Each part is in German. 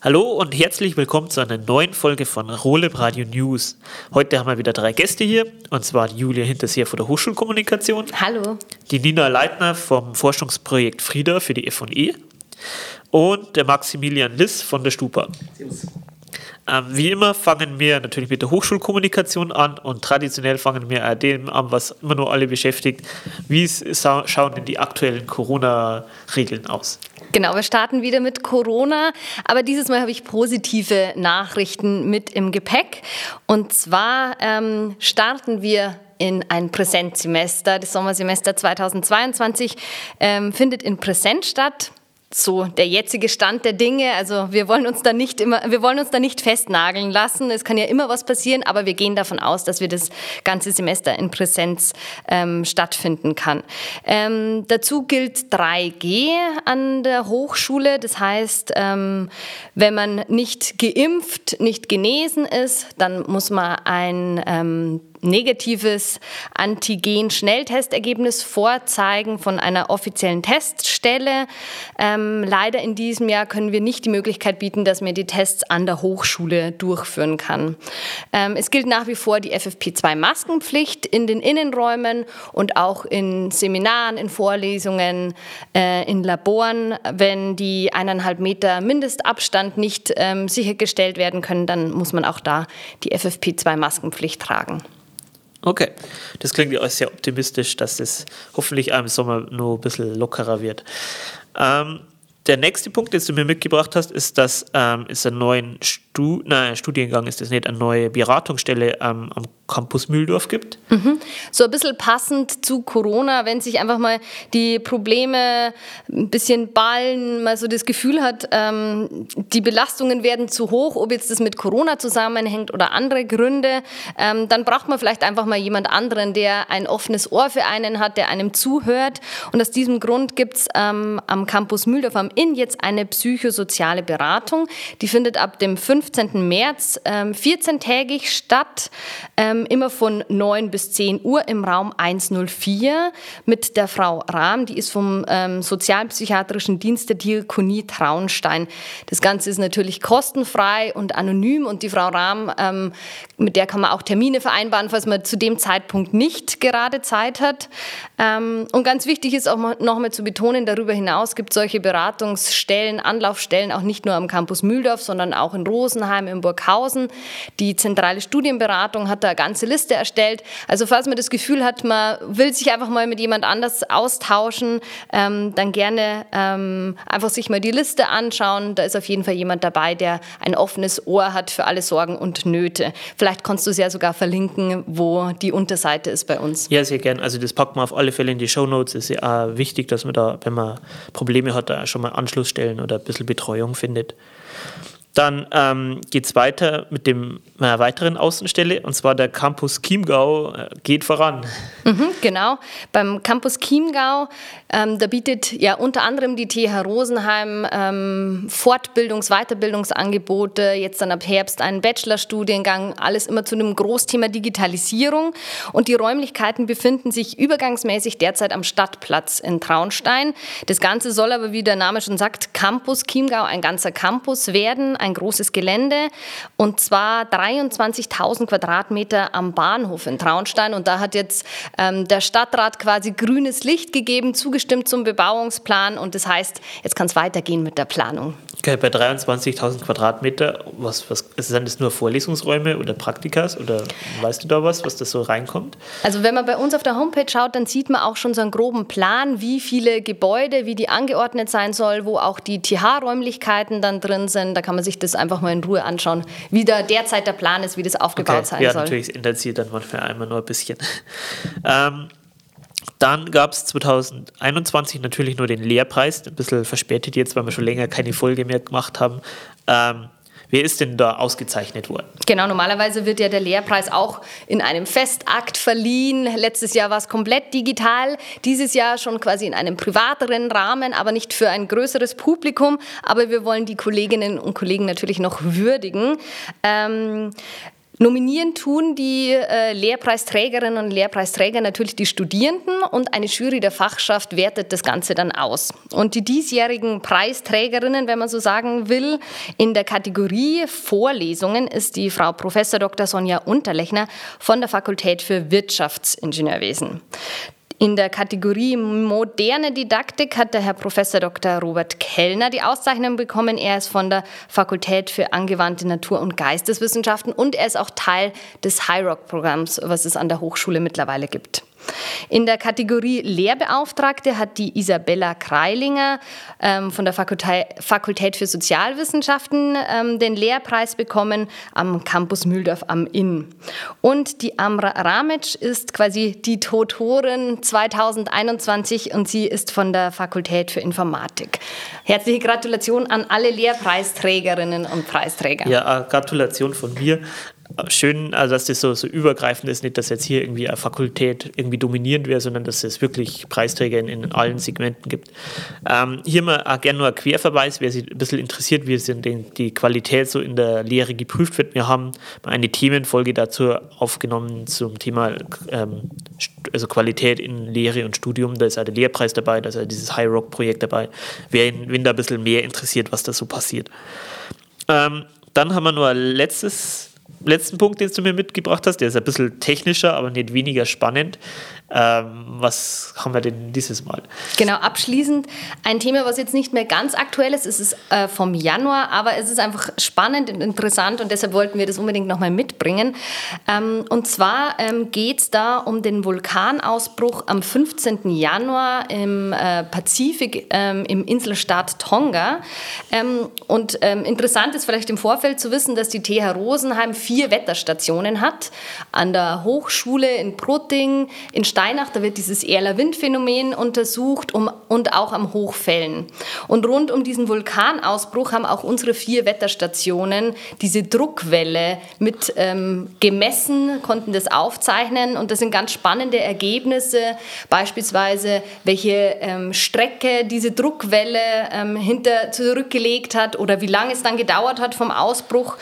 Hallo und herzlich willkommen zu einer neuen Folge von Roleb Radio News. Heute haben wir wieder drei Gäste hier, und zwar die Julia Hinterseher von der Hochschulkommunikation. Hallo. Die Nina Leitner vom Forschungsprojekt FRIDA für die F&E und der Maximilian Liss von der Stupa. Servus. Ähm, wie immer fangen wir natürlich mit der Hochschulkommunikation an und traditionell fangen wir dem an, was immer nur alle beschäftigt. Wie schauen denn die aktuellen Corona-Regeln aus? Genau, wir starten wieder mit Corona, aber dieses Mal habe ich positive Nachrichten mit im Gepäck. Und zwar ähm, starten wir in ein Präsenzsemester. Das Sommersemester 2022 ähm, findet in Präsenz statt so der jetzige Stand der Dinge. Also wir wollen uns da nicht immer, wir wollen uns da nicht festnageln lassen. Es kann ja immer was passieren, aber wir gehen davon aus, dass wir das ganze Semester in Präsenz ähm, stattfinden kann. Ähm, dazu gilt 3G an der Hochschule. Das heißt, ähm, wenn man nicht geimpft, nicht genesen ist, dann muss man ein ähm, negatives Antigen-Schnelltestergebnis vorzeigen von einer offiziellen Teststelle. Ähm, leider in diesem Jahr können wir nicht die Möglichkeit bieten, dass man die Tests an der Hochschule durchführen kann. Ähm, es gilt nach wie vor die FFP2-Maskenpflicht in den Innenräumen und auch in Seminaren, in Vorlesungen, äh, in Laboren. Wenn die eineinhalb Meter Mindestabstand nicht ähm, sichergestellt werden können, dann muss man auch da die FFP2-Maskenpflicht tragen. Okay, das klingt ja sehr optimistisch, dass es hoffentlich im Sommer nur ein bisschen lockerer wird. Ähm, der nächste Punkt, den du mir mitgebracht hast, ist, dass ähm, es einen neuen Stu nein, Studiengang ist das nicht, eine neue Beratungsstelle ähm, am Campus Mühldorf gibt. Mhm. So ein bisschen passend zu Corona, wenn sich einfach mal die Probleme ein bisschen ballen, mal so das Gefühl hat, ähm, die Belastungen werden zu hoch, ob jetzt das mit Corona zusammenhängt oder andere Gründe, ähm, dann braucht man vielleicht einfach mal jemand anderen, der ein offenes Ohr für einen hat, der einem zuhört. Und aus diesem Grund gibt es ähm, am Campus Mühldorf am Inn jetzt eine psychosoziale Beratung. Die findet ab dem 15. März 14-tägig ähm, statt. Ähm, immer von 9 bis 10 Uhr im Raum 104 mit der Frau Rahm, die ist vom ähm, Sozialpsychiatrischen Dienst der Diakonie Traunstein. Das Ganze ist natürlich kostenfrei und anonym und die Frau Rahm, ähm, mit der kann man auch Termine vereinbaren, falls man zu dem Zeitpunkt nicht gerade Zeit hat. Ähm, und ganz wichtig ist auch nochmal zu betonen, darüber hinaus gibt es solche Beratungsstellen, Anlaufstellen auch nicht nur am Campus Mühldorf, sondern auch in Rosenheim, in Burghausen. Die zentrale Studienberatung hat da ganz ganze Liste erstellt. Also falls man das Gefühl hat, man will sich einfach mal mit jemand anders austauschen, ähm, dann gerne ähm, einfach sich mal die Liste anschauen. Da ist auf jeden Fall jemand dabei, der ein offenes Ohr hat für alle Sorgen und Nöte. Vielleicht kannst du es ja sogar verlinken, wo die Unterseite ist bei uns. Ja, sehr gern. Also das packt man auf alle Fälle in die Show Notes. Ist ja auch wichtig, dass man da, wenn man Probleme hat, da schon mal Anschlussstellen oder ein bisschen Betreuung findet. Dann ähm, geht es weiter mit dem, einer weiteren Außenstelle, und zwar der Campus Chiemgau äh, geht voran. Mhm, genau, beim Campus Chiemgau, ähm, da bietet ja unter anderem die TH Rosenheim ähm, Fortbildungs-, Weiterbildungsangebote, jetzt dann ab Herbst einen Bachelorstudiengang, alles immer zu einem Großthema Digitalisierung. Und die Räumlichkeiten befinden sich übergangsmäßig derzeit am Stadtplatz in Traunstein. Das Ganze soll aber, wie der Name schon sagt, Campus Chiemgau, ein ganzer Campus werden, ein großes Gelände und zwar 23.000 Quadratmeter am Bahnhof in Traunstein. Und da hat jetzt ähm, der Stadtrat quasi grünes Licht gegeben, zugestimmt zum Bebauungsplan. Und das heißt, jetzt kann es weitergehen mit der Planung. Okay, bei 23.000 Quadratmeter, was, was sind das nur Vorlesungsräume oder Praktikas oder weißt du da was, was das so reinkommt? Also wenn man bei uns auf der Homepage schaut, dann sieht man auch schon so einen groben Plan, wie viele Gebäude, wie die angeordnet sein soll, wo auch die TH-Räumlichkeiten dann drin sind. Da kann man sich das einfach mal in Ruhe anschauen, wie da derzeit der Plan ist, wie das aufgebaut okay. sein ja, soll. Ja, natürlich ändert sich dann manchmal einmal nur ein bisschen. ähm, dann gab es 2021 natürlich nur den Lehrpreis, ein bisschen verspätet jetzt, weil wir schon länger keine Folge mehr gemacht haben. Ähm, Wer ist denn da ausgezeichnet worden? Genau, normalerweise wird ja der Lehrpreis auch in einem Festakt verliehen. Letztes Jahr war es komplett digital, dieses Jahr schon quasi in einem privateren Rahmen, aber nicht für ein größeres Publikum. Aber wir wollen die Kolleginnen und Kollegen natürlich noch würdigen. Ähm, Nominieren tun die äh, Lehrpreisträgerinnen und Lehrpreisträger natürlich die Studierenden und eine Jury der Fachschaft wertet das Ganze dann aus. Und die diesjährigen Preisträgerinnen, wenn man so sagen will, in der Kategorie Vorlesungen ist die Frau Prof. Dr. Sonja Unterlechner von der Fakultät für Wirtschaftsingenieurwesen. In der Kategorie moderne Didaktik hat der Herr Professor Dr. Robert Kellner die Auszeichnung bekommen. Er ist von der Fakultät für angewandte Natur- und Geisteswissenschaften und er ist auch Teil des HiRock-Programms, was es an der Hochschule mittlerweile gibt. In der Kategorie Lehrbeauftragte hat die Isabella Kreilinger ähm, von der Fakultät, Fakultät für Sozialwissenschaften ähm, den Lehrpreis bekommen am Campus Mühldorf am Inn. Und die Amra Ramic ist quasi die Tutorin 2021 und sie ist von der Fakultät für Informatik. Herzliche Gratulation an alle Lehrpreisträgerinnen und Preisträger. Ja, Gratulation von mir schön, also dass das so, so übergreifend ist, nicht, dass jetzt hier irgendwie eine Fakultät irgendwie dominierend wäre, sondern dass es wirklich Preisträger in, in allen Segmenten gibt. Ähm, hier mal auch gerne nur ein Querverweis, wer sich ein bisschen interessiert, wie es in den, die Qualität so in der Lehre geprüft wird. Wir haben eine Themenfolge dazu aufgenommen zum Thema ähm, also Qualität in Lehre und Studium. Da ist auch der Lehrpreis dabei, da ist auch dieses High Rock Projekt dabei. Wer, wen da ein bisschen mehr interessiert, was da so passiert. Ähm, dann haben wir nur ein letztes letzten Punkt, den du mir mitgebracht hast, der ist ein bisschen technischer, aber nicht weniger spannend. Ähm, was haben wir denn dieses Mal? Genau, abschließend ein Thema, was jetzt nicht mehr ganz aktuell ist. Es ist äh, vom Januar, aber es ist einfach spannend und interessant und deshalb wollten wir das unbedingt nochmal mitbringen. Ähm, und zwar ähm, geht es da um den Vulkanausbruch am 15. Januar im äh, Pazifik ähm, im Inselstaat Tonga. Ähm, und ähm, interessant ist vielleicht im Vorfeld zu wissen, dass die TH Rosenheim vier Wetterstationen hat. An der Hochschule in Prutting, in Steinach, da wird dieses Erler-Wind-Phänomen untersucht um, und auch am Hochfällen. Und rund um diesen Vulkanausbruch haben auch unsere vier Wetterstationen diese Druckwelle mit ähm, gemessen, konnten das aufzeichnen und das sind ganz spannende Ergebnisse, beispielsweise welche ähm, Strecke diese Druckwelle ähm, hinter zurückgelegt hat oder wie lange es dann gedauert hat vom Ausbruch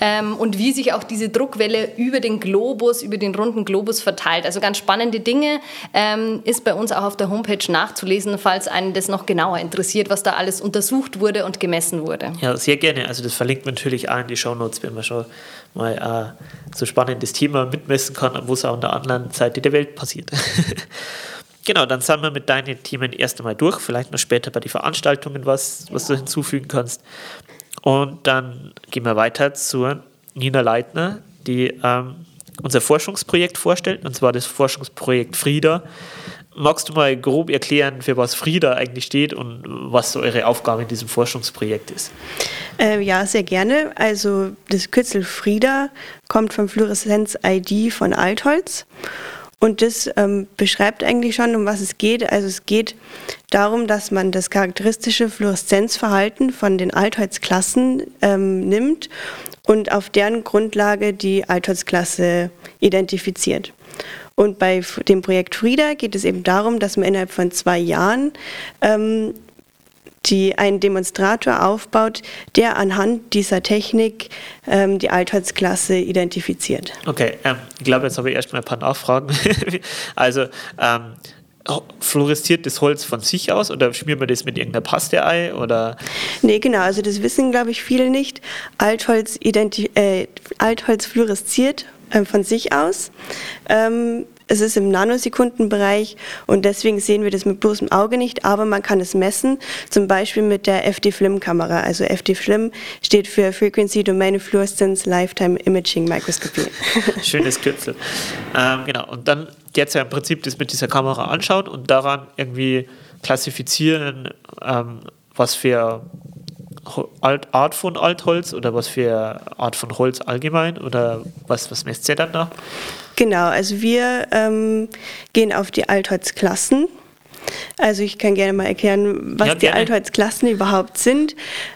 ähm, und wie sich auch diese Druckwelle über den Globus, über den runden Globus verteilt. Also ganz spannende Dinge ähm, ist bei uns auch auf der Homepage nachzulesen, falls einen das noch genauer interessiert, was da alles untersucht wurde und gemessen wurde. Ja, sehr gerne. Also das verlinkt man natürlich auch in die Shownotes, wenn man schon mal äh, so spannendes Thema mitmessen kann, wo es auch an der anderen Seite der Welt passiert. Genau, dann sind wir mit deinen Themen erst einmal durch. Vielleicht noch später bei den Veranstaltungen was, was du hinzufügen kannst. Und dann gehen wir weiter zu Nina Leitner, die ähm, unser Forschungsprojekt vorstellt, und zwar das Forschungsprojekt FRIDA. Magst du mal grob erklären, für was FRIDA eigentlich steht und was so eure Aufgabe in diesem Forschungsprojekt ist? Äh, ja, sehr gerne. Also das Kürzel FRIDA kommt vom Fluoreszenz-ID von Altholz. Und das ähm, beschreibt eigentlich schon, um was es geht. Also es geht darum, dass man das charakteristische Fluoreszenzverhalten von den Altholzklassen ähm, nimmt und auf deren Grundlage die Altholzklasse identifiziert. Und bei dem Projekt FRIDA geht es eben darum, dass man innerhalb von zwei Jahren ähm, die einen Demonstrator aufbaut, der anhand dieser Technik ähm, die Altholzklasse identifiziert. Okay, ähm, ich glaube, jetzt habe ich erstmal ein paar Nachfragen. also, ähm, fluoresziert das Holz von sich aus oder schmiert man das mit irgendeiner Paste ein? Oder? Nee, genau, also das wissen, glaube ich, viele nicht. Altholz, äh, Altholz fluoresziert äh, von sich aus. Ähm, es ist im Nanosekundenbereich und deswegen sehen wir das mit bloßem Auge nicht, aber man kann es messen, zum Beispiel mit der FD-FLIM-Kamera. Also FD-FLIM steht für Frequency Domain Fluorescence Lifetime Imaging Microscopy. Schönes Kürzel. Ähm, genau, und dann jetzt ja im Prinzip das mit dieser Kamera anschauen und daran irgendwie klassifizieren, ähm, was für Art von Altholz oder was für Art von Holz allgemein oder was, was messt ihr dann da? Genau, also wir ähm, gehen auf die Altholzklassen. Also ich kann gerne mal erklären, was ja, die Altholzklassen überhaupt sind.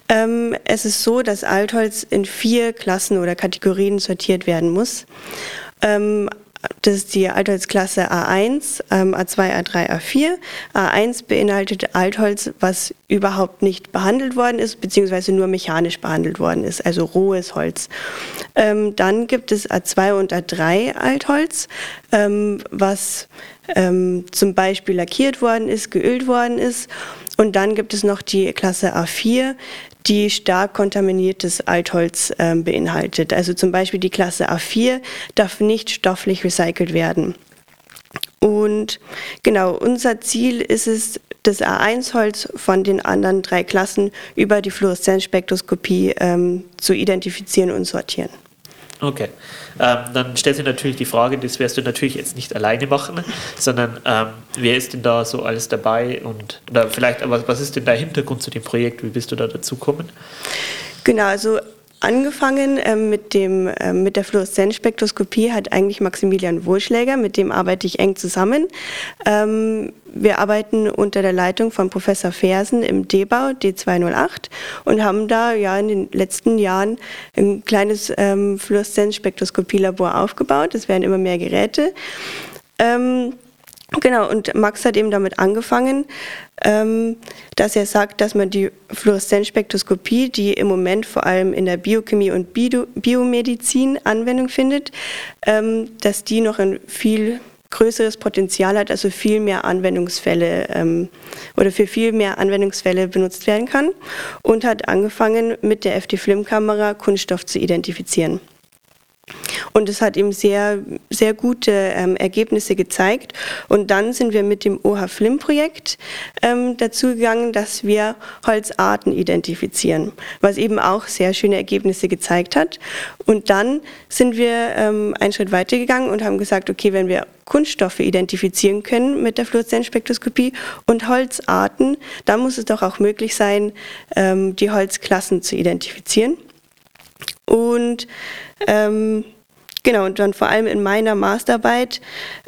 Ähm, es ist so, dass Altholz in vier Klassen oder Kategorien sortiert werden muss. Ähm, Das ist die Altholzklasse A1, ähm, A2, A3, A4. A1 beinhaltet Altholz, was überhaupt nicht behandelt worden ist, beziehungsweise nur mechanisch behandelt worden ist, also rohes Holz. Ähm, dann gibt es A2 und A3 Altholz, ähm, was ähm, zum Beispiel lackiert worden ist, geölt worden ist. Und dann gibt es noch die Klasse A4, die stark kontaminiertes Altholz äh, beinhaltet. Also zum Beispiel die Klasse A4 darf nicht stofflich recycelt werden. Und genau, unser Ziel ist es, das A1-Holz von den anderen drei Klassen über die Fluoreszenzspektroskopie ähm, zu identifizieren und sortieren. Okay. Ähm, dann stellt sich natürlich die Frage, das wirst du natürlich jetzt nicht alleine machen, sondern ähm, wer ist denn da so alles dabei und oder vielleicht, aber was ist denn der Hintergrund zu dem Projekt? Wie bist du da dazu gekommen? Genau, also Angefangen ähm, mit, dem, ähm, mit der Fluoreszenzspektroskopie hat eigentlich Maximilian Wohlschläger, mit dem arbeite ich eng zusammen. Ähm, wir arbeiten unter der Leitung von Professor Fersen im D-Bau D208 und haben da ja in den letzten Jahren ein kleines ähm, Fluoreszenzspektroskopielabor aufgebaut. Es werden immer mehr Geräte. Ähm, Genau, und Max hat eben damit angefangen, ähm, dass er sagt, dass man die Fluoreszenzspektroskopie, die im Moment vor allem in der Biochemie und Bio Biomedizin Anwendung findet, ähm, dass die noch ein viel größeres Potenzial hat, also viel mehr Anwendungsfälle ähm, oder für viel mehr Anwendungsfälle benutzt werden kann und hat angefangen mit der FD-Film-Kamera Kunststoff zu identifizieren. Und es hat ihm sehr, sehr gute ähm, Ergebnisse gezeigt. Und dann sind wir mit dem OH-Flim-Projekt ähm, dazu gegangen, dass wir Holzarten identifizieren, was eben auch sehr schöne Ergebnisse gezeigt hat. Und dann sind wir ähm, einen Schritt weiter gegangen und haben gesagt, okay, wenn wir Kunststoffe identifizieren können mit der Fluoreszenzspektroskopie und Holzarten, dann muss es doch auch möglich sein, ähm, die Holzklassen zu identifizieren. Und ähm, genau, und dann vor allem in meiner Masterarbeit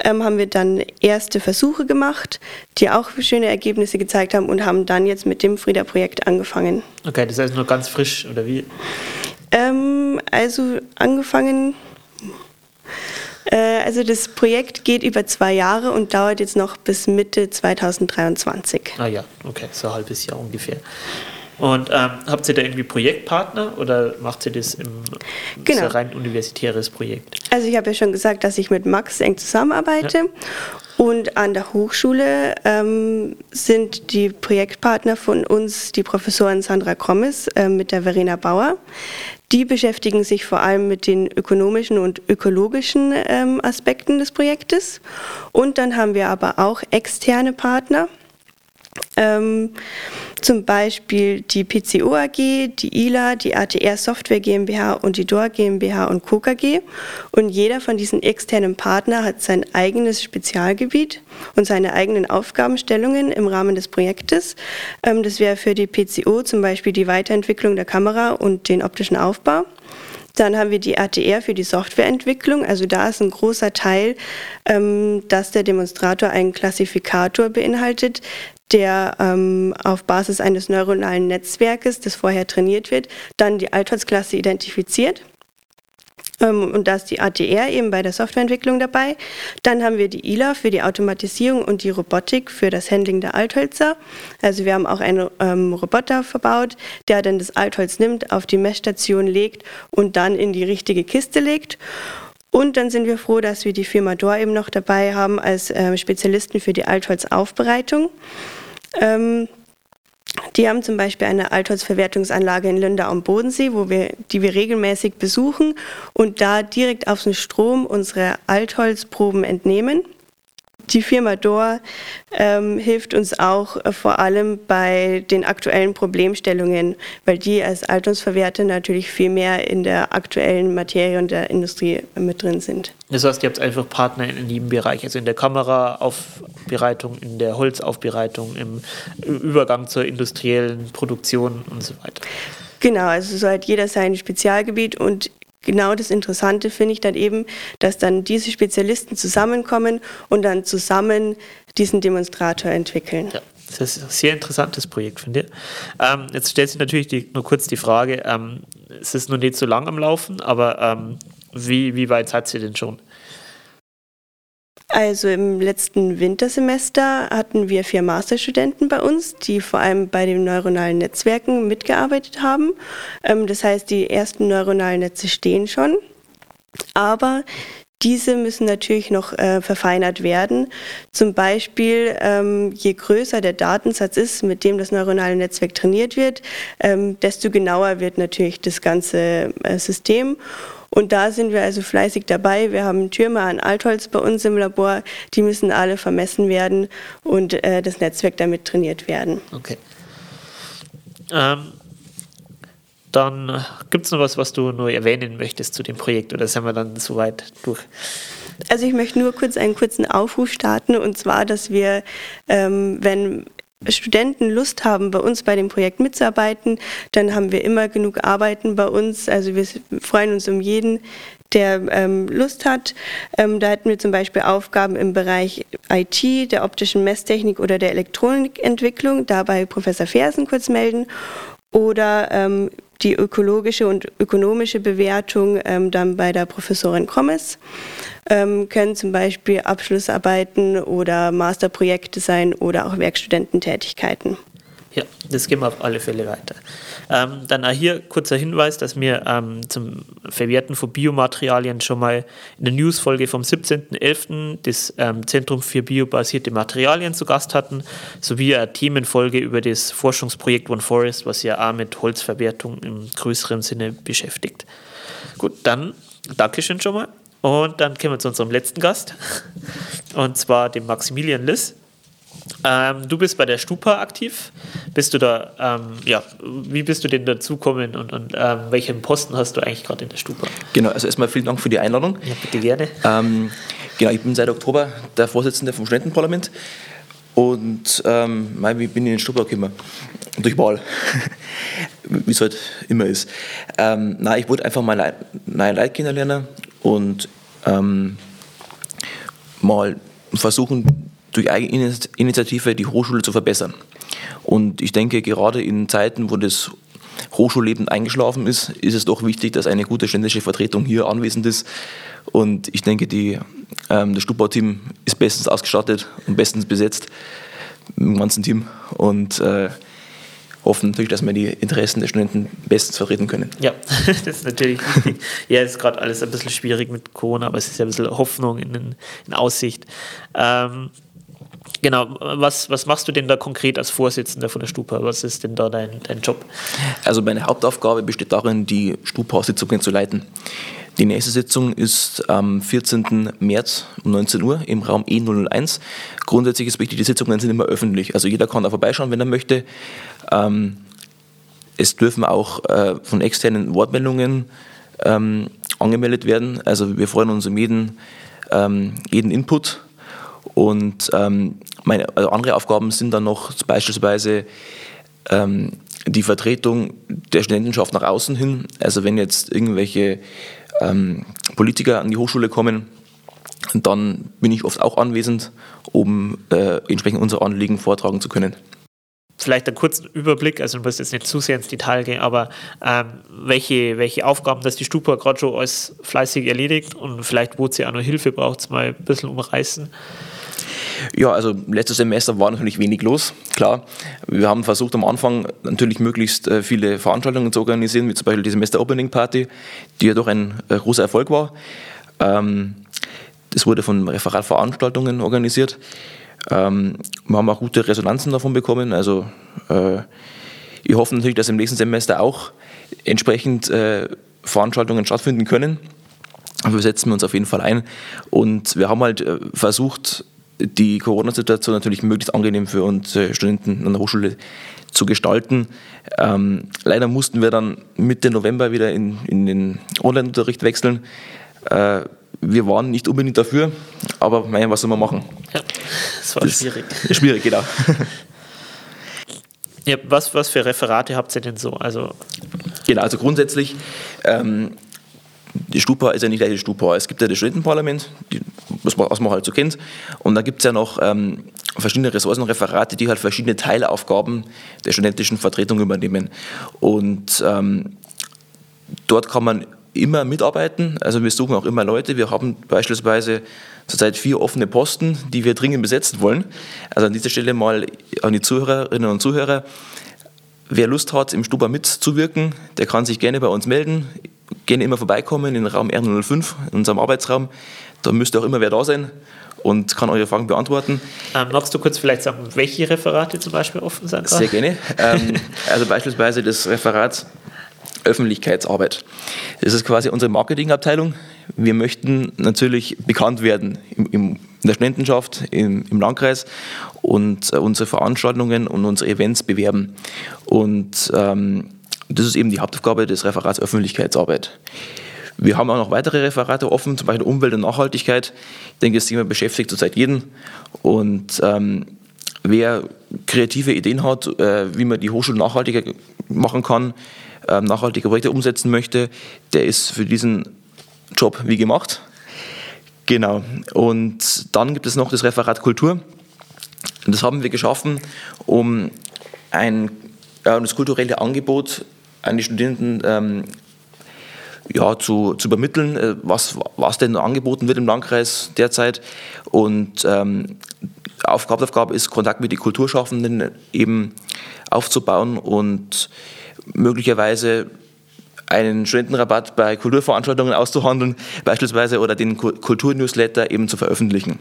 ähm, haben wir dann erste Versuche gemacht, die auch schöne Ergebnisse gezeigt haben und haben dann jetzt mit dem Frieda-Projekt angefangen. Okay, das heißt nur ganz frisch, oder wie? Ähm, also angefangen. Äh, also das Projekt geht über zwei Jahre und dauert jetzt noch bis Mitte 2023. Ah ja, okay, so ein halbes Jahr ungefähr. Und ähm, habt ihr da irgendwie Projektpartner oder macht ihr das im genau. ein rein universitäres Projekt? Also ich habe ja schon gesagt, dass ich mit Max eng zusammenarbeite. Ja. Und an der Hochschule ähm, sind die Projektpartner von uns die Professorin Sandra Krommes äh, mit der Verena Bauer. Die beschäftigen sich vor allem mit den ökonomischen und ökologischen ähm, Aspekten des Projektes. Und dann haben wir aber auch externe Partner. Ähm, zum Beispiel die PCO AG, die ILA, die ATR Software GmbH und die DOR GmbH und Co. KG. Und jeder von diesen externen Partnern hat sein eigenes Spezialgebiet und seine eigenen Aufgabenstellungen im Rahmen des Projektes. Ähm, das wäre für die PCO zum Beispiel die Weiterentwicklung der Kamera und den optischen Aufbau. Dann haben wir die ATR für die Softwareentwicklung. Also da ist ein großer Teil, ähm, dass der Demonstrator einen Klassifikator beinhaltet, der ähm, auf Basis eines neuronalen Netzwerkes, das vorher trainiert wird, dann die Altholzklasse identifiziert. Ähm, und da ist die ATR eben bei der Softwareentwicklung dabei. Dann haben wir die ILA für die Automatisierung und die Robotik für das Handling der Althölzer. Also wir haben auch einen ähm, Roboter verbaut, der dann das Altholz nimmt, auf die Messstation legt und dann in die richtige Kiste legt. Und dann sind wir froh, dass wir die Firma Dor eben noch dabei haben als äh, Spezialisten für die Altholzaufbereitung. Ähm, die haben zum Beispiel eine Altholzverwertungsanlage in Lindau am Bodensee, wo wir, die wir regelmäßig besuchen und da direkt auf den Strom unsere Altholzproben entnehmen. Die Firma Dor ähm, hilft uns auch äh, vor allem bei den aktuellen Problemstellungen, weil die als Alterungsverwerter natürlich viel mehr in der aktuellen Materie und der Industrie mit drin sind. Das heißt, ihr habt einfach Partner in jedem Bereich, also in der Kameraaufbereitung, in der Holzaufbereitung, im Übergang zur industriellen Produktion und so weiter. Genau, also so hat jeder sein Spezialgebiet und genau das Interessante finde ich dann eben, dass dann diese Spezialisten zusammenkommen und dann zusammen diesen Demonstrator entwickeln. Ja. Das ist ein sehr interessantes Projekt, finde ich. Ähm, jetzt stellt sich natürlich die, nur kurz die Frage, ähm, es ist noch nicht so lang am Laufen, aber ähm, wie, wie weit seid ihr denn schon? Also im letzten Wintersemester hatten wir vier Masterstudenten bei uns, die vor allem bei den neuronalen Netzwerken mitgearbeitet haben. Ähm, das heißt, die ersten neuronalen Netze stehen schon. Aber diese müssen natürlich noch äh, verfeinert werden. Zum Beispiel, ähm, je größer der Datensatz ist, mit dem das neuronale Netzwerk trainiert wird, ähm, desto genauer wird natürlich das ganze äh, System. Und da sind wir also fleißig dabei. Wir haben Türme an Altholz bei uns im Labor, die müssen alle vermessen werden und äh, das Netzwerk damit trainiert werden. Okay. Ähm, dann äh, gibt es noch was, was du nur erwähnen möchtest zu dem Projekt oder sind wir dann soweit durch? Also ich möchte nur kurz einen kurzen Aufruf starten und zwar, dass wir, ähm, wenn Studenten Lust haben, bei uns bei dem Projekt mitzuarbeiten, dann haben wir immer genug Arbeiten bei uns. Also wir freuen uns um jeden, der ähm, Lust hat. Ähm, da hätten wir zum Beispiel Aufgaben im Bereich IT, der optischen Messtechnik oder der Elektronikentwicklung. Dabei Professor Fersen kurz melden. Oder ähm, die ökologische und ökonomische Bewertung ähm, dann bei der Professorin Krommes. Ähm, können zum Beispiel Abschlussarbeiten oder Masterprojekte sein oder auch Werkstudententätigkeiten. Ja, das gehen wir auf alle Fälle weiter. Ähm, dann auch hier kurzer Hinweis, dass wir ähm, zum Verwerten von Biomaterialien schon mal in der Newsfolge vom 17.11. das ähm, Zentrum für biobasierte Materialien zu Gast hatten, sowie eine Themenfolge über das Forschungsprojekt One Forest, was ja auch mit Holzverwertung im größeren Sinne beschäftigt. Gut, dann Dankeschön schon mal. Und dann kommen wir zu unserem letzten Gast, und zwar dem Maximilian Liss. Ähm, du bist bei der Stupa aktiv. Bist du da, ähm, ja, wie bist du denn dazukommen und, und ähm, welchen Posten hast du eigentlich gerade in der Stupa? Genau, also erstmal vielen Dank für die Einladung. Ja, bitte gerne. Ähm, genau, ich bin seit Oktober der Vorsitzende vom Studentenparlament und ähm, ich bin in den Stupa gekommen. Durch Wahl, wie es halt immer ist. Ähm, nein, ich wollte einfach mal neue Leute kennenlernen und ähm, mal versuchen, durch Eigeninitiative die Hochschule zu verbessern. Und ich denke, gerade in Zeiten, wo das Hochschulleben eingeschlafen ist, ist es doch wichtig, dass eine gute ständische Vertretung hier anwesend ist. Und ich denke, die, ähm, das Stubau-Team ist bestens ausgestattet und bestens besetzt im ganzen Team. Und äh, hoffen natürlich, dass wir die Interessen der Studenten bestens vertreten können. Ja, das ist natürlich wichtig. ja, ist gerade alles ein bisschen schwierig mit Corona, aber es ist ja ein bisschen Hoffnung in, in Aussicht. Ähm, Genau, was, was machst du denn da konkret als Vorsitzender von der Stupa? Was ist denn da dein, dein Job? Also meine Hauptaufgabe besteht darin, die Stupa-Sitzungen zu leiten. Die nächste Sitzung ist am 14. März um 19 Uhr im Raum E001. Grundsätzlich ist wichtig, die Sitzungen sind immer öffentlich. Also jeder kann da vorbeischauen, wenn er möchte. Ähm, es dürfen auch äh, von externen Wortmeldungen ähm, angemeldet werden. Also wir freuen uns um jeden, ähm, jeden Input und ähm, meine also andere Aufgaben sind dann noch beispielsweise ähm, die Vertretung der Studentenschaft nach außen hin. Also wenn jetzt irgendwelche ähm, Politiker an die Hochschule kommen, dann bin ich oft auch anwesend, um äh, entsprechend unser Anliegen vortragen zu können. Vielleicht einen kurzen Überblick, also du musst jetzt nicht zu sehr ins Detail gehen, aber ähm, welche, welche Aufgaben das die Stupa gerade schon alles fleißig erledigt und vielleicht, wo sie auch noch Hilfe braucht, mal ein bisschen umreißen. Ja, also letztes Semester war natürlich wenig los, klar. Wir haben versucht am Anfang natürlich möglichst äh, viele Veranstaltungen zu organisieren, wie zum Beispiel die Semester Opening Party, die ja doch ein äh, großer Erfolg war. Ähm, das wurde von Referat Veranstaltungen organisiert. Ähm, wir haben auch gute Resonanzen davon bekommen. Also äh, ich hoffe natürlich, dass im nächsten Semester auch entsprechend Veranstaltungen stattfinden können. Wir setzen uns auf jeden Fall ein. Und wir haben halt versucht, die Corona-Situation natürlich möglichst angenehm für uns Studenten an der Hochschule zu gestalten. Ähm, leider mussten wir dann Mitte November wieder in, in den Online-Unterricht wechseln. Äh, wir waren nicht unbedingt dafür, aber mein, was soll man machen? Ja, das war das schwierig. Schwierig, genau. Ja, was, was für Referate habt ihr denn so? Also genau, also grundsätzlich ähm, die Stupa ist ja nicht gleich die Stupa. Es gibt ja das Studentenparlament, die, was, man, halt so kennt. Und da gibt es ja noch ähm, verschiedene Ressourcenreferate, die halt verschiedene Teilaufgaben der studentischen Vertretung übernehmen. Und ähm, dort kann man immer mitarbeiten. Also wir suchen auch immer Leute. Wir haben beispielsweise zurzeit vier offene Posten, die wir dringend besetzen wollen. Also an dieser Stelle mal an die Zuhörerinnen und Zuhörer. Wer Lust hat, im Stuber mitzuwirken, der kann sich gerne bei uns melden. Gerne immer vorbeikommen in Raum R005, in unserem Arbeitsraum. Da müsste auch immer wer da sein und kann eure Fragen beantworten. Ähm, magst du kurz vielleicht sagen, welche Referate zum Beispiel offen sind? Sehr gerne. ähm, also beispielsweise das Referat Öffentlichkeitsarbeit. Das ist quasi unsere Marketingabteilung. Wir möchten natürlich bekannt werden im, im, in der Studentenschaft, im, im Landkreis und äh, unsere Veranstaltungen und unsere Events bewerben. Und ähm, das ist eben die Hauptaufgabe des Referats Öffentlichkeitsarbeit. Wir haben auch noch weitere Referate offen, zum Beispiel Umwelt und Nachhaltigkeit. Ich denke, das Thema beschäftigt zurzeit jeden. Und ähm, wer kreative Ideen hat, äh, wie man die Hochschule nachhaltiger machen kann, äh, nachhaltige Projekte umsetzen möchte, der ist für diesen Job wie gemacht. Genau. Und dann gibt es noch das Referat Kultur. Das haben wir geschaffen, um ein, äh, das kulturelle Angebot an die Studenten ähm, ja, zu, zu übermitteln, äh, was, was denn angeboten wird im Landkreis derzeit. Und ähm, Aufgabe, Aufgabe ist, Kontakt mit den Kulturschaffenden eben aufzubauen und möglicherweise einen Studentenrabatt bei Kulturveranstaltungen auszuhandeln, beispielsweise, oder den Kulturnewsletter eben zu veröffentlichen.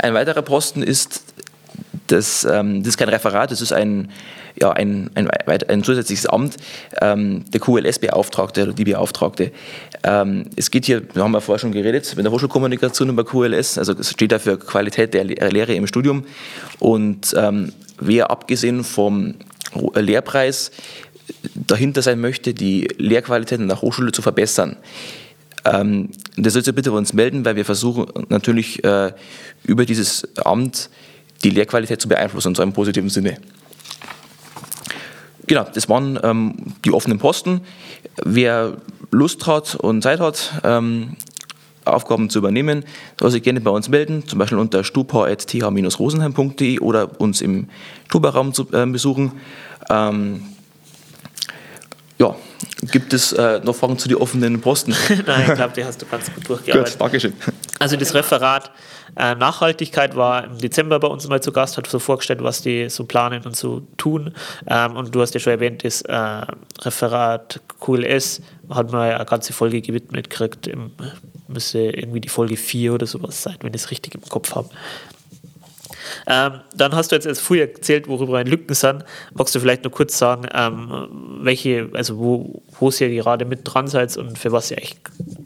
Ein weiterer Posten ist, das, ähm, das ist kein Referat, das ist ein, ja, ein, ein, ein zusätzliches Amt, ähm, der QLS-Beauftragte oder die Beauftragte. Ähm, es geht hier, wir haben ja vorher schon geredet, mit der Hochschulkommunikation über QLS, also es steht da für Qualität der Lehre im Studium und ähm, wer abgesehen vom Lehrpreis dahinter sein möchte, die Lehrqualität in der Hochschule zu verbessern. Ähm, das sollst du bitte bei uns melden, weil wir versuchen natürlich äh, über dieses Amt die Lehrqualität zu beeinflussen, und zwar im positiven Sinne. Genau, das waren ähm, die offenen Posten. Wer Lust hat und Zeit hat, ähm, Aufgaben zu übernehmen, soll sich gerne bei uns melden, zum Beispiel unter stupa.th-rosenheim.de oder uns im Stuba-Raum zu äh, besuchen. Ähm, ja, gibt es äh, noch Fragen zu den offenen Posten? Nein, ich glaube, die hast du ganz gut durchgearbeitet. Gut, Dankeschön. Also das Referat äh, Nachhaltigkeit war im Dezember bei uns mal zu Gast, hat so vorgestellt, was die so planen und so tun. Ähm, und du hast ja schon erwähnt, das äh, Referat QLS hat man eine ganze Folge gewidmet gekriegt. Müsste irgendwie die Folge 4 oder sowas sein, wenn ich es richtig im Kopf habe. Ähm, dann hast du jetzt erst früher erzählt, worüber ein Lücken sind. Magst du vielleicht nur kurz sagen, ähm, welche, also wo, wo ihr gerade mit dran seid und für was ihr echt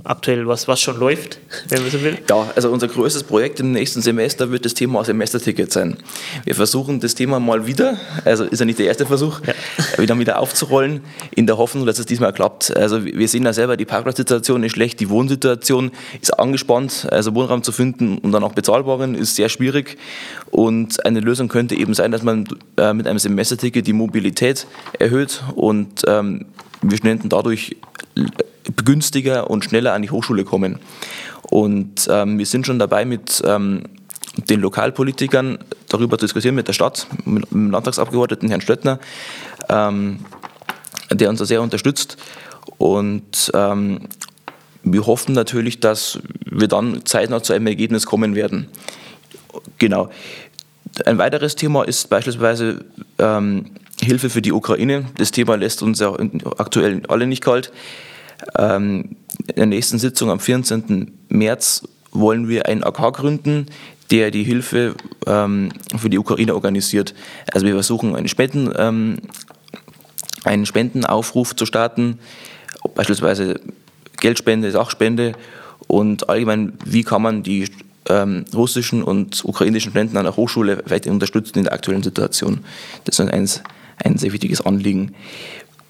aktuell was, was schon läuft, wenn man so will? Ja, also unser größtes Projekt im nächsten Semester wird das Thema Semesterticket sein. Wir versuchen das Thema mal wieder, also ist ja nicht der erste Versuch, ja. wieder wieder aufzurollen, in der Hoffnung, dass es diesmal klappt. Also wir sehen ja selber, die Parkplatzsituation ist schlecht, die Wohnsituation ist angespannt, also Wohnraum zu finden und dann auch bezahlbaren ist sehr schwierig. Und eine Lösung könnte eben sein, dass man äh, mit einem Semesterticket die Mobilität erhöht und ähm, wir Studenten dadurch günstiger und schneller an die Hochschule kommen. Und ähm, wir sind schon dabei, mit ähm, den Lokalpolitikern darüber zu diskutieren, mit der Stadt, mit dem Landtagsabgeordneten Herrn Stöttner, ähm, der uns da sehr unterstützt. Und ähm, wir hoffen natürlich, dass wir dann zeitnah zu einem Ergebnis kommen werden. Genau. Ein weiteres Thema ist beispielsweise ähm, Hilfe für die Ukraine. Das Thema lässt uns ja aktuell alle nicht kalt. Ähm, in der nächsten Sitzung am 14. März wollen wir einen AK gründen, der die Hilfe ähm, für die Ukraine organisiert. Also wir versuchen einen, Spenden, ähm, einen Spendenaufruf zu starten, beispielsweise Geldspende, Sachspende und allgemein, wie kann man die ähm, russischen und ukrainischen Studenten an der Hochschule weiter unterstützen in der aktuellen Situation. Das ist ein, ein sehr wichtiges Anliegen.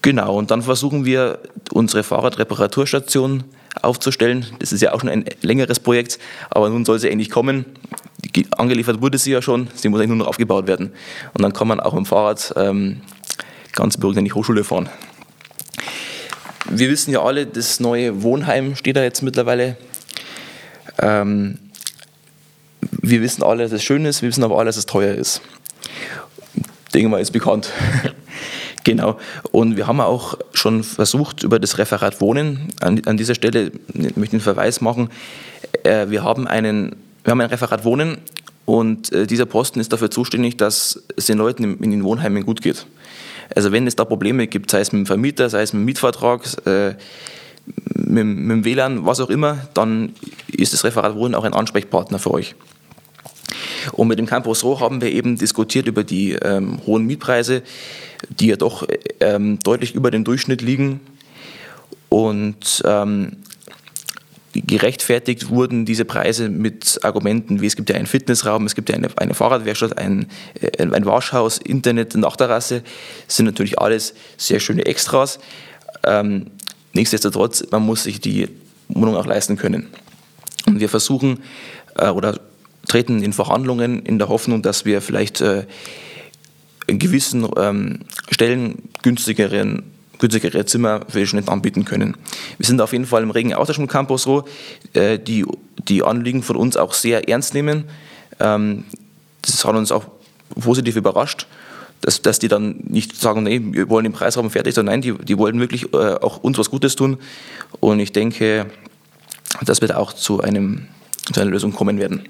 Genau, und dann versuchen wir, unsere Fahrradreparaturstation aufzustellen. Das ist ja auch schon ein längeres Projekt, aber nun soll sie endlich kommen. Angeliefert wurde sie ja schon, sie muss eigentlich nur noch aufgebaut werden. Und dann kann man auch mit dem Fahrrad ähm, ganz beruhigt in die Hochschule fahren. Wir wissen ja alle, das neue Wohnheim steht da jetzt mittlerweile. Ähm, wir wissen alle, dass es schön ist, wir wissen aber alle, dass es teuer ist. Denke mal, ist bekannt. Genau. Und wir haben auch schon versucht, über das Referat Wohnen, an, an dieser Stelle möchte ich einen Verweis machen, äh, wir, haben einen, wir haben ein Referat Wohnen und äh, dieser Posten ist dafür zuständig, dass es den Leuten in, den Wohnheimen gut geht. Also wenn es da Probleme gibt, sei es mit dem Vermieter, sei es mit dem Mietvertrag, äh, mit, dem WLAN, was auch immer, dann ist das Referat Wohnen auch ein Ansprechpartner für euch. Und mit dem Campus Roh haben wir eben diskutiert über die ähm, hohen Mietpreise, die ja doch ähm, deutlich über dem Durchschnitt liegen. Und ähm, gerechtfertigt wurden diese Preise mit Argumenten wie es gibt ja einen Fitnessraum, es gibt ja eine, eine Fahrradwerkstatt, ein, äh, ein Waschhaus, Internet, Dachterrasse, das sind natürlich alles sehr schöne Extras. Ähm, nichtsdestotrotz, man muss sich die Wohnung auch leisten können. Und wir versuchen äh, oder treten in Verhandlungen in der Hoffnung, dass wir vielleicht äh, in gewissen ähm, Stellen günstigeren günstigere Zimmer für die Studenten anbieten können. Wir sind auf jeden Fall im regen Austausch mit Campus Roh, äh, die die Anliegen von uns auch sehr ernst nehmen. Ähm, das hat uns auch positiv überrascht, dass, dass die dann nicht sagen, nee, wir wollen den Preisraum fertig, sondern nein, die, die wollen wirklich äh, auch uns was Gutes tun. Und ich denke, dass wir da auch zu, einem, zu einer Lösung kommen werden.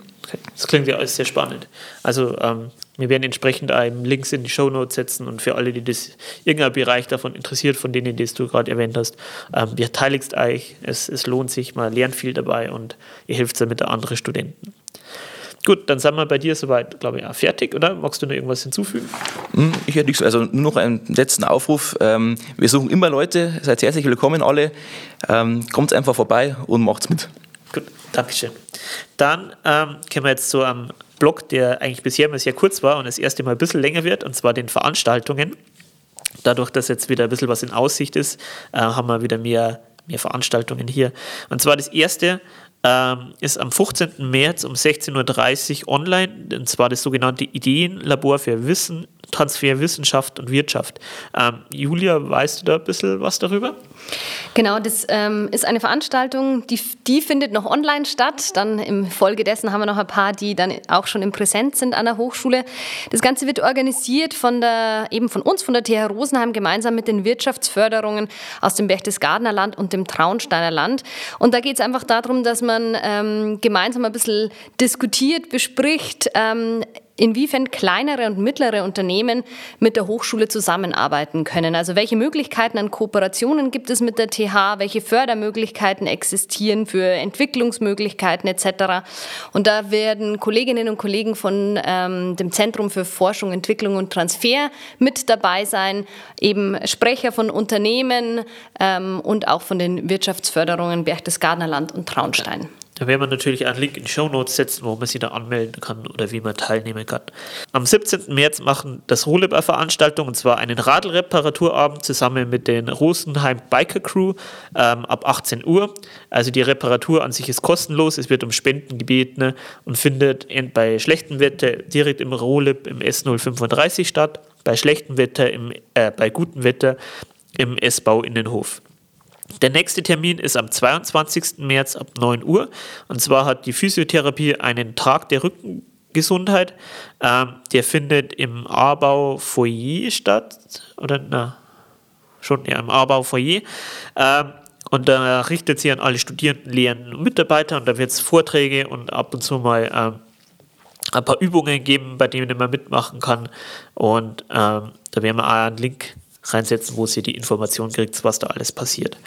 Das klingt ja alles sehr spannend. Also ähm, wir werden entsprechend einem Links in die Show Notes setzen und für alle, die das irgendein Bereich davon interessiert, von denen, die du gerade erwähnt hast, ähm, beteiligt euch. Es, es lohnt sich, man lernt viel dabei und ihr hilft damit anderen Studenten. Gut, dann sind wir bei dir soweit, glaube ich, auch fertig, oder? Magst du noch irgendwas hinzufügen? Hm, ich hätte nichts, also nur noch einen letzten Aufruf. Ähm, wir suchen immer Leute, seid herzlich willkommen alle. Ähm, kommt einfach vorbei und macht's mit. Dankeschön. Dann ähm, kommen wir jetzt zu einem Block, der eigentlich bisher immer sehr kurz war und das erste Mal ein bisschen länger wird, und zwar den Veranstaltungen. Dadurch, dass jetzt wieder ein bisschen was in Aussicht ist, äh, haben wir wieder mehr, mehr Veranstaltungen hier. Und zwar das erste ähm, ist am 15. März um 16.30 Uhr online, und zwar das sogenannte Ideenlabor für Wissen, Transfer Wissenschaft und Wirtschaft. Ähm, Julia, weißt du da ein bisschen was darüber? Genau, das ähm, ist eine Veranstaltung, die, die findet noch online statt. Dann im Folge dessen haben wir noch ein paar, die dann auch schon im Präsenz sind an der Hochschule. Das Ganze wird organisiert von der, eben von uns, von der TH Rosenheim, gemeinsam mit den Wirtschaftsförderungen aus dem Berchtesgadener Land und dem Traunsteiner Land. Und da geht es einfach darum, dass man ähm, gemeinsam ein bisschen diskutiert, bespricht, ähm, inwiefern kleinere und mittlere Unternehmen mit der Hochschule zusammenarbeiten können. Also welche Möglichkeiten an Kooperationen gibt es mit der TH, welche Fördermöglichkeiten existieren für Entwicklungsmöglichkeiten etc. Und da werden Kolleginnen und Kollegen von ähm, dem Zentrum für Forschung, Entwicklung und Transfer mit dabei sein, eben Sprecher von Unternehmen ähm, und auch von den Wirtschaftsförderungen Berchtesgadener Land und Traunstein. Da werden wir natürlich einen Link in die Show Notes setzen, wo man sich da anmelden kann oder wie man teilnehmen kann. Am 17. März machen das Roleb eine Veranstaltung und zwar einen Radlreparaturabend zusammen mit den Rosenheim Biker Crew ähm, ab 18 Uhr. Also die Reparatur an sich ist kostenlos, es wird um Spenden gebeten und findet bei schlechtem Wetter direkt im Roleb im S035 statt, bei schlechtem Wetter, im, äh, bei gutem Wetter im S-Bau Innenhof. Der nächste Termin ist am 22. März ab 9 Uhr. Und zwar hat die Physiotherapie einen Tag der Rückengesundheit. Ähm, der findet im Arbau Foyer statt. Oder na, schon ja, im Arbau Foyer. Ähm, und da richtet sich an alle Studierenden, Lehrenden und Mitarbeiter. Und da wird es Vorträge und ab und zu mal ähm, ein paar Übungen geben, bei denen man mitmachen kann. Und ähm, da werden wir auch einen Link reinsetzen, wo sie die Information kriegt, was da alles passiert.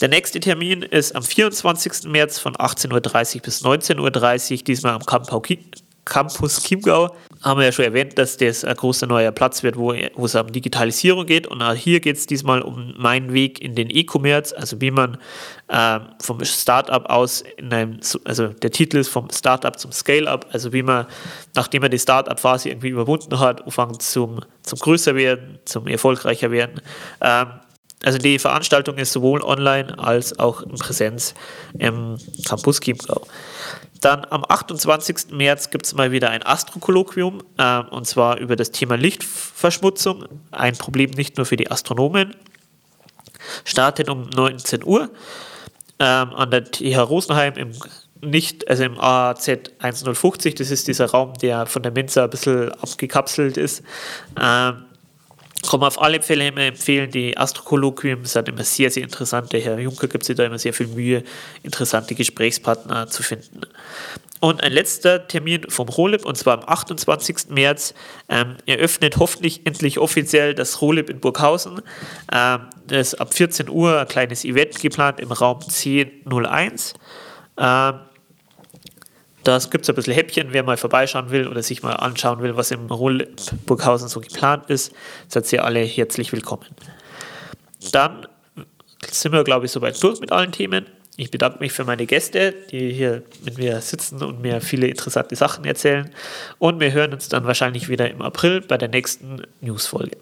Der nächste Termin ist am 24. März von 18.30 Uhr bis 19.30 Uhr, diesmal am Campus Chiemgau haben wir ja schon erwähnt, dass das ein großer neuer Platz wird, wo, wo es um Digitalisierung geht. Und auch hier geht es diesmal um meinen Weg in den E-Commerce, also wie man äh, vom Startup aus in einem, also der Titel ist vom Startup zum Scale-up, also wie man, nachdem man die Startup-Phase irgendwie überwunden hat, anfängt zum, zum größer werden, zum erfolgreicher werden. Ähm, also die Veranstaltung ist sowohl online als auch in Präsenz im Campus Chiemgau. Dann am 28. März gibt es mal wieder ein Astrokolloquium, äh, und zwar über das Thema Lichtverschmutzung. Ein Problem nicht nur für die Astronomen. Startet um 19 Uhr ähm, an der TH Rosenheim im nicht, also im AZ 1050, das ist dieser Raum, der von der Mensa ein bisschen abgekapselt ist. Ähm, kann man auf alle Fälle immer empfehlen. Die Astrokolloquien sind immer sehr, sehr interessant. Der Herr Juncker gibt sich da immer sehr viel Mühe, interessante Gesprächspartner zu finden. Und ein letzter Termin vom ROLIP, und zwar am 28. März, ähm, eröffnet hoffentlich endlich offiziell das ROLIP in Burghausen. Ähm, das ist ab 14 Uhr ein kleines Event geplant im Raum 1001. Ähm, das gibt es ein bisschen Häppchen, wer mal vorbeischauen will oder sich mal anschauen will, was im ROLIP Burghausen so geplant ist. Seid ihr alle herzlich willkommen. Dann sind wir, glaube ich, soweit durch mit allen Themen. Ich bedanke mich für meine Gäste, die hier mit mir sitzen und mir viele interessante Sachen erzählen. Und wir hören uns dann wahrscheinlich wieder im April bei der nächsten Newsfolge.